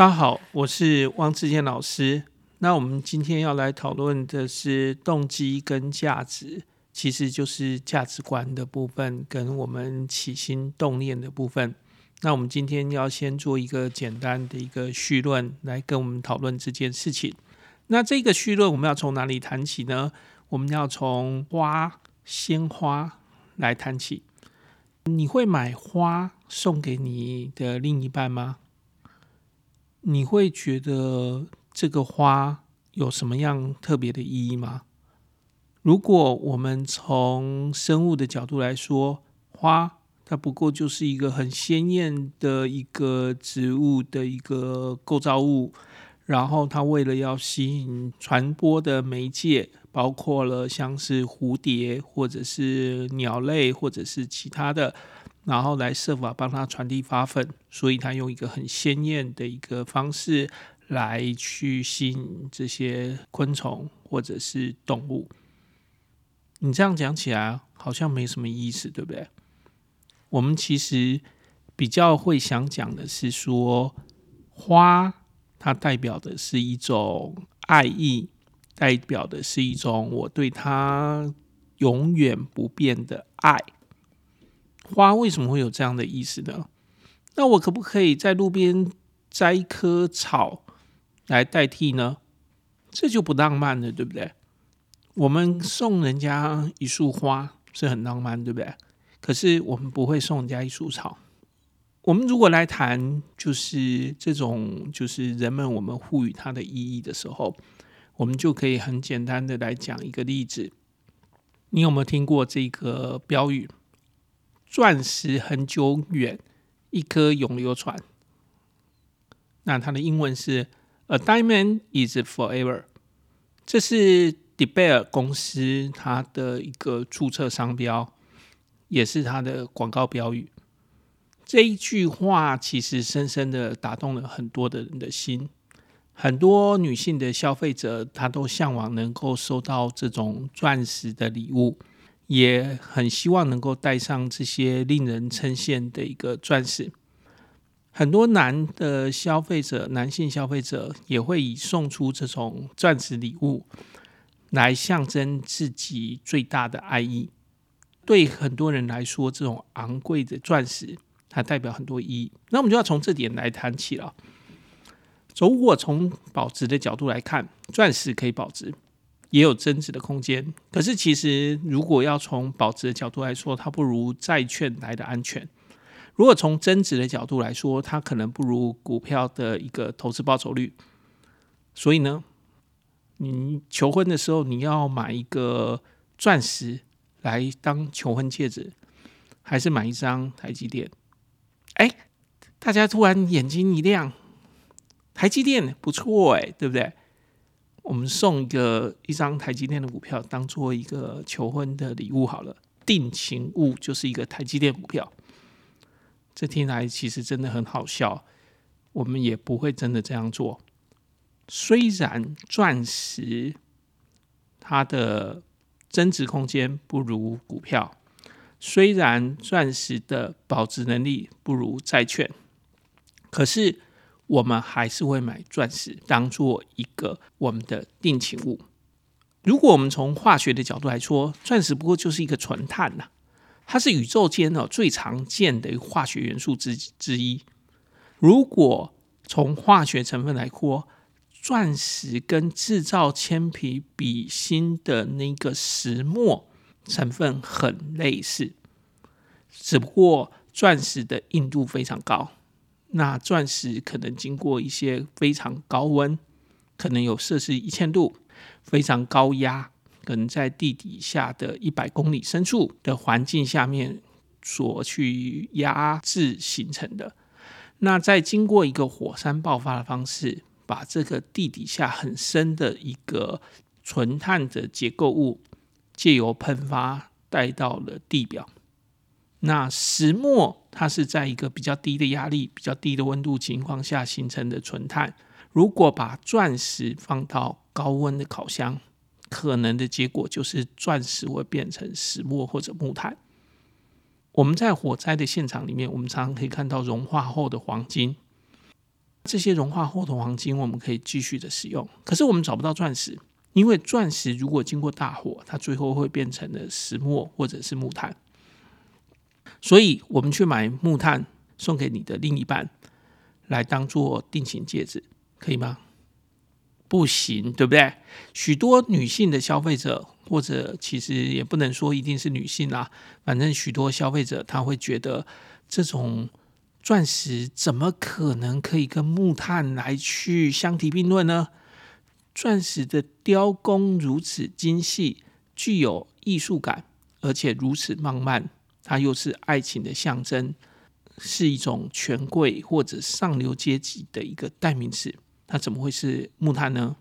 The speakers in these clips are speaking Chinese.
大家好，我是汪志坚老师。那我们今天要来讨论的是动机跟价值，其实就是价值观的部分，跟我们起心动念的部分。那我们今天要先做一个简单的一个绪论，来跟我们讨论这件事情。那这个绪论我们要从哪里谈起呢？我们要从花、鲜花来谈起。你会买花送给你的另一半吗？你会觉得这个花有什么样特别的意义吗？如果我们从生物的角度来说，花它不过就是一个很鲜艳的一个植物的一个构造物，然后它为了要吸引传播的媒介，包括了像是蝴蝶或者是鸟类或者是其他的，然后来设法帮他传递花粉，所以他用一个很鲜艳的一个方式来去吸引这些昆虫或者是动物。你这样讲起来好像没什么意思，对不对？我们其实比较会想讲的是说，花它代表的是一种爱意。代表的是一种我对它永远不变的爱。花为什么会有这样的意思呢？那我可不可以在路边摘一棵草来代替呢？这就不浪漫了，对不对？我们送人家一束花是很浪漫，对不对？可是我们不会送人家一束草。我们如果来谈，就是这种，就是人们我们赋予它的意义的时候。我们就可以很简单的来讲一个例子，你有没有听过这个标语？钻石恒久远，一颗永流传。那它的英文是 A diamond is forever。这是 Deber 公司它的一个注册商标，也是它的广告标语。这一句话其实深深的打动了很多的人的心。很多女性的消费者，她都向往能够收到这种钻石的礼物，也很希望能够戴上这些令人称羡的一个钻石。很多男的消费者，男性消费者也会以送出这种钻石礼物来象征自己最大的爱意。对很多人来说，这种昂贵的钻石，它代表很多意义。那我们就要从这点来谈起了。如果从保值的角度来看，钻石可以保值，也有增值的空间。可是，其实如果要从保值的角度来说，它不如债券来的安全；如果从增值的角度来说，它可能不如股票的一个投资报酬率。所以呢，你求婚的时候，你要买一个钻石来当求婚戒指，还是买一张台积电？哎，大家突然眼睛一亮。台积电不错哎，对不对？我们送一个一张台积电的股票，当做一个求婚的礼物好了。定情物就是一个台积电股票，这听来其实真的很好笑。我们也不会真的这样做。虽然钻石它的增值空间不如股票，虽然钻石的保值能力不如债券，可是。我们还是会买钻石当做一个我们的定情物。如果我们从化学的角度来说，钻石不过就是一个纯碳呐，它是宇宙间哦最常见的化学元素之之一。如果从化学成分来说，钻石跟制造铅笔笔芯的那个石墨成分很类似，只不过钻石的硬度非常高。那钻石可能经过一些非常高温，可能有摄氏一千度，非常高压，可能在地底下的一百公里深处的环境下面所去压制形成的。那再经过一个火山爆发的方式，把这个地底下很深的一个纯碳的结构物，借由喷发带到了地表。那石墨它是在一个比较低的压力、比较低的温度情况下形成的纯碳。如果把钻石放到高温的烤箱，可能的结果就是钻石会变成石墨或者木炭。我们在火灾的现场里面，我们常常可以看到融化后的黄金。这些融化后的黄金我们可以继续的使用。可是我们找不到钻石，因为钻石如果经过大火，它最后会变成了石墨或者是木炭。所以我们去买木炭送给你的另一半，来当做定情戒指，可以吗？不行，对不对？许多女性的消费者，或者其实也不能说一定是女性啦，反正许多消费者他会觉得，这种钻石怎么可能可以跟木炭来去相提并论呢？钻石的雕工如此精细，具有艺术感，而且如此浪漫，它又是爱情的象征，是一种权贵或者上流阶级的一个代名词。它怎么会是木炭呢？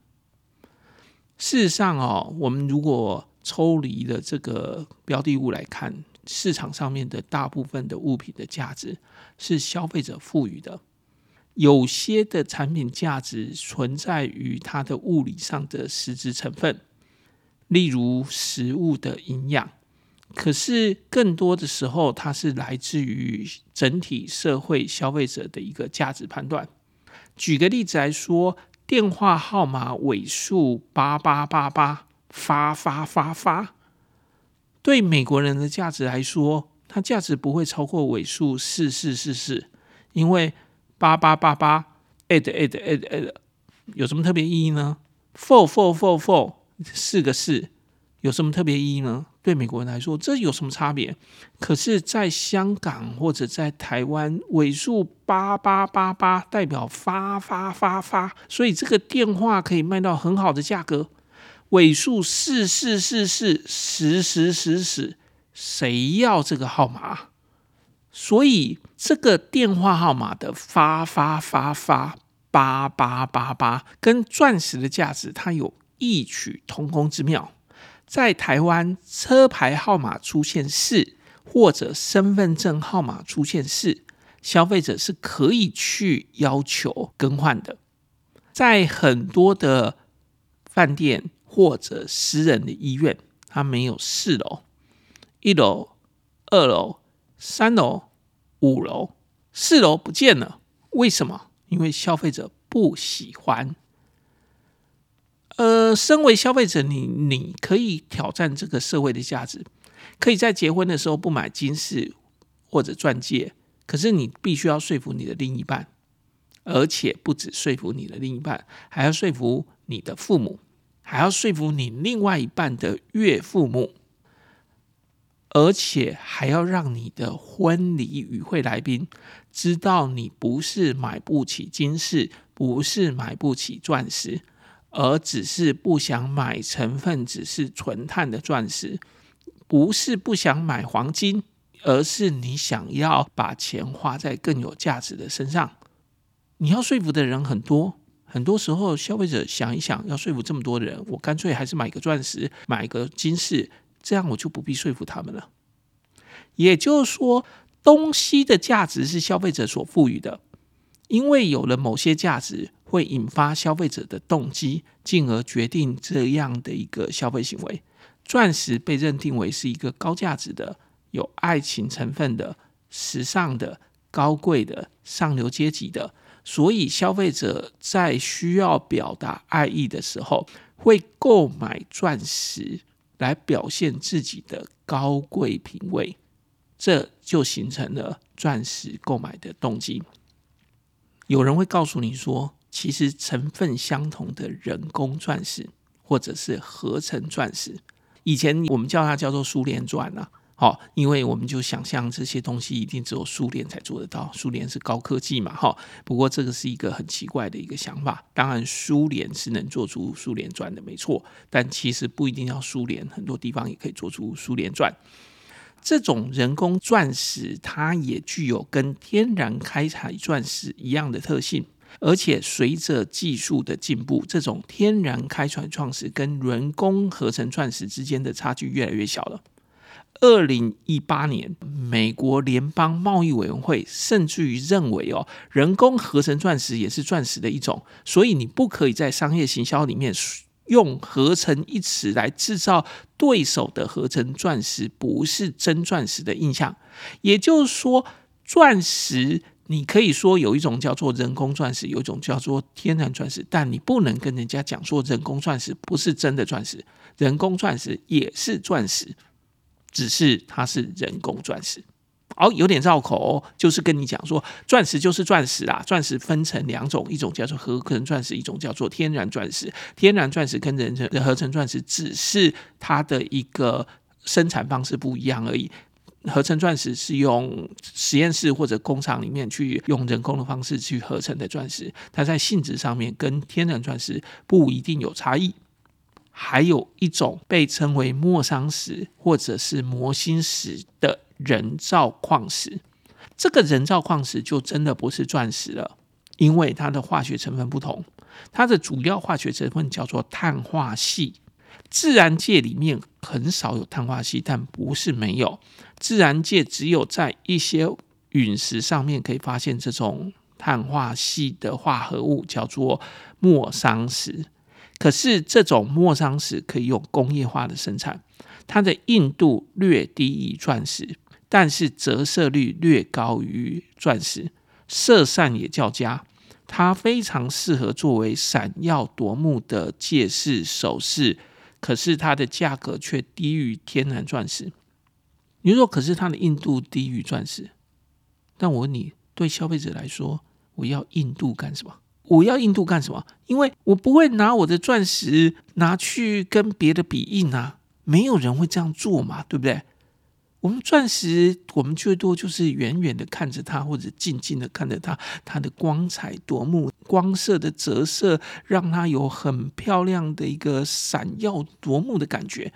事实上哦，我们如果抽离了这个标的物来看，市场上面的大部分的物品的价值是消费者赋予的。有些的产品价值存在于它的物理上的实质成分，例如食物的营养。可是更多的时候，它是来自于整体社会消费者的一个价值判断。举个例子来说，电话号码尾数八八八八发发发发，对美国人的价值来说，它价值不会超过尾数四四四四，因为八八八八 add add add add 有什么特别意义呢？four four four four 四个四有什么特别意义呢？对美国人来说，这有什么差别？可是，在香港或者在台湾，尾数八八八八代表发发发发，所以这个电话可以卖到很好的价格。尾数四四四四十十十十，谁要这个号码？所以这个电话号码的发发发发八八八八，跟钻石的价值，它有异曲同工之妙。在台湾，车牌号码出现四，或者身份证号码出现四，消费者是可以去要求更换的。在很多的饭店或者私人的医院，它没有四楼、一楼、二楼、三楼、五楼，四楼不见了，为什么？因为消费者不喜欢。呃，身为消费者，你你可以挑战这个社会的价值，可以在结婚的时候不买金饰或者钻戒，可是你必须要说服你的另一半，而且不止说服你的另一半，还要说服你的父母，还要说服你另外一半的岳父母，而且还要让你的婚礼与会来宾知道你不是买不起金饰，不是买不起钻石。而只是不想买成分只是纯碳的钻石，不是不想买黄金，而是你想要把钱花在更有价值的身上。你要说服的人很多，很多时候消费者想一想，要说服这么多人，我干脆还是买个钻石，买个金饰，这样我就不必说服他们了。也就是说，东西的价值是消费者所赋予的，因为有了某些价值。会引发消费者的动机，进而决定这样的一个消费行为。钻石被认定为是一个高价值的、有爱情成分的、时尚的、高贵的、上流阶级的，所以消费者在需要表达爱意的时候，会购买钻石来表现自己的高贵品味，这就形成了钻石购买的动机。有人会告诉你说，其实成分相同的人工钻石，或者是合成钻石，以前我们叫它叫做苏联钻啊，好，因为我们就想象这些东西一定只有苏联才做得到，苏联是高科技嘛，哈。不过这个是一个很奇怪的一个想法。当然，苏联是能做出苏联钻的，没错，但其实不一定要苏联，很多地方也可以做出苏联钻。这种人工钻石，它也具有跟天然开采钻石一样的特性。而且随着技术的进步，这种天然开采钻石跟人工合成钻石之间的差距越来越小了。二零一八年，美国联邦贸易委员会甚至于认为哦，人工合成钻石也是钻石的一种，所以你不可以在商业行销里面用“合成”一词来制造对手的合成钻石不是真钻石的印象。也就是说，钻石。你可以说有一种叫做人工钻石，有一种叫做天然钻石，但你不能跟人家讲说人工钻石不是真的钻石，人工钻石也是钻石，只是它是人工钻石。哦，有点绕口，就是跟你讲说，钻石就是钻石啦。钻石分成两种，一种叫做合成钻石，一种叫做天然钻石。天然钻石跟人成合成钻石只是它的一个生产方式不一样而已。合成钻石是用实验室或者工厂里面去用人工的方式去合成的钻石，它在性质上面跟天然钻石不一定有差异。还有一种被称为莫桑石或者是摩星石的人造矿石，这个人造矿石就真的不是钻石了，因为它的化学成分不同，它的主要化学成分叫做碳化系。自然界里面很少有碳化矽，但不是没有。自然界只有在一些陨石上面可以发现这种碳化矽的化合物，叫做莫桑石。可是这种莫桑石可以用工业化的生产，它的硬度略低于钻石，但是折射率略高于钻石，色散也较佳。它非常适合作为闪耀夺目的戒饰首饰。可是它的价格却低于天然钻石。你说，可是它的硬度低于钻石，但我问你，对消费者来说，我要硬度干什么？我要硬度干什么？因为我不会拿我的钻石拿去跟别的比硬啊，没有人会这样做嘛，对不对？我们钻石，我们最多就是远远的看着它，或者静静的看着它，它的光彩夺目，光色的折射让它有很漂亮的一个闪耀夺目的感觉，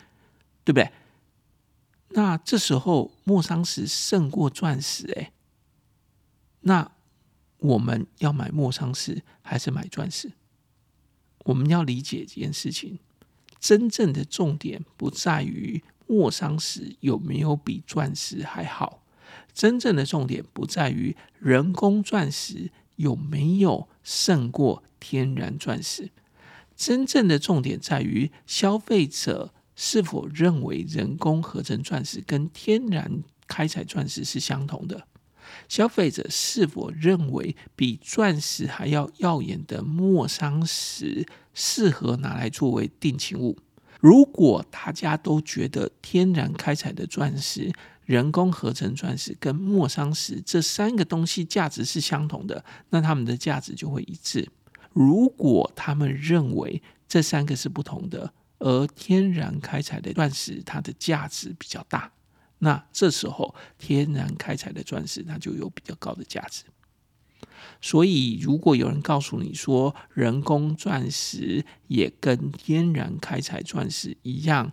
对不对？那这时候莫桑石胜过钻石，哎，那我们要买莫桑石还是买钻石？我们要理解这件事情，真正的重点不在于。莫桑石有没有比钻石还好？真正的重点不在于人工钻石有没有胜过天然钻石，真正的重点在于消费者是否认为人工合成钻石跟天然开采钻石是相同的？消费者是否认为比钻石还要耀眼的莫桑石适合拿来作为定情物？如果大家都觉得天然开采的钻石、人工合成钻石跟莫桑石这三个东西价值是相同的，那它们的价值就会一致。如果他们认为这三个是不同的，而天然开采的钻石它的价值比较大，那这时候天然开采的钻石它就有比较高的价值。所以，如果有人告诉你说人工钻石也跟天然开采钻石一样，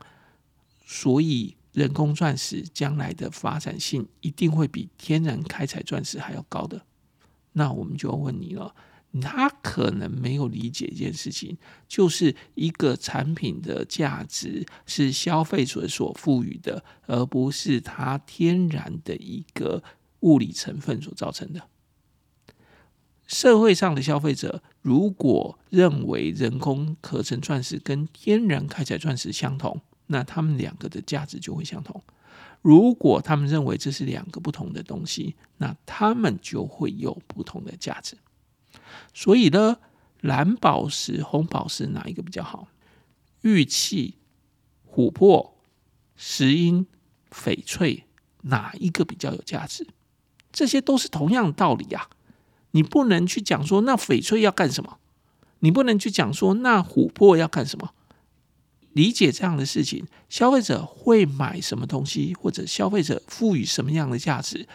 所以人工钻石将来的发展性一定会比天然开采钻石还要高的，那我们就要问你了，他可能没有理解一件事情，就是一个产品的价值是消费者所赋予的，而不是它天然的一个物理成分所造成的。社会上的消费者如果认为人工合成钻石跟天然开采钻石相同，那他们两个的价值就会相同。如果他们认为这是两个不同的东西，那他们就会有不同的价值。所以呢，蓝宝石、红宝石哪一个比较好？玉器、琥珀、石英、翡翠哪一个比较有价值？这些都是同样的道理呀。你不能去讲说那翡翠要干什么？你不能去讲说那琥珀要干什么？理解这样的事情，消费者会买什么东西，或者消费者赋予什么样的价值，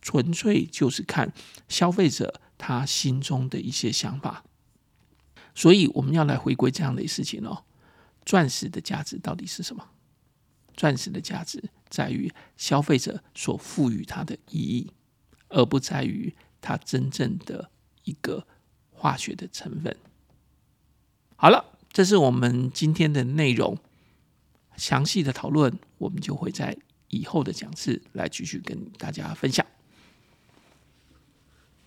纯粹就是看消费者他心中的一些想法。所以我们要来回归这样的事情哦。钻石的价值到底是什么？钻石的价值在于消费者所赋予它的意义，而不在于。它真正的一个化学的成分。好了，这是我们今天的内容。详细的讨论，我们就会在以后的讲次来继续跟大家分享。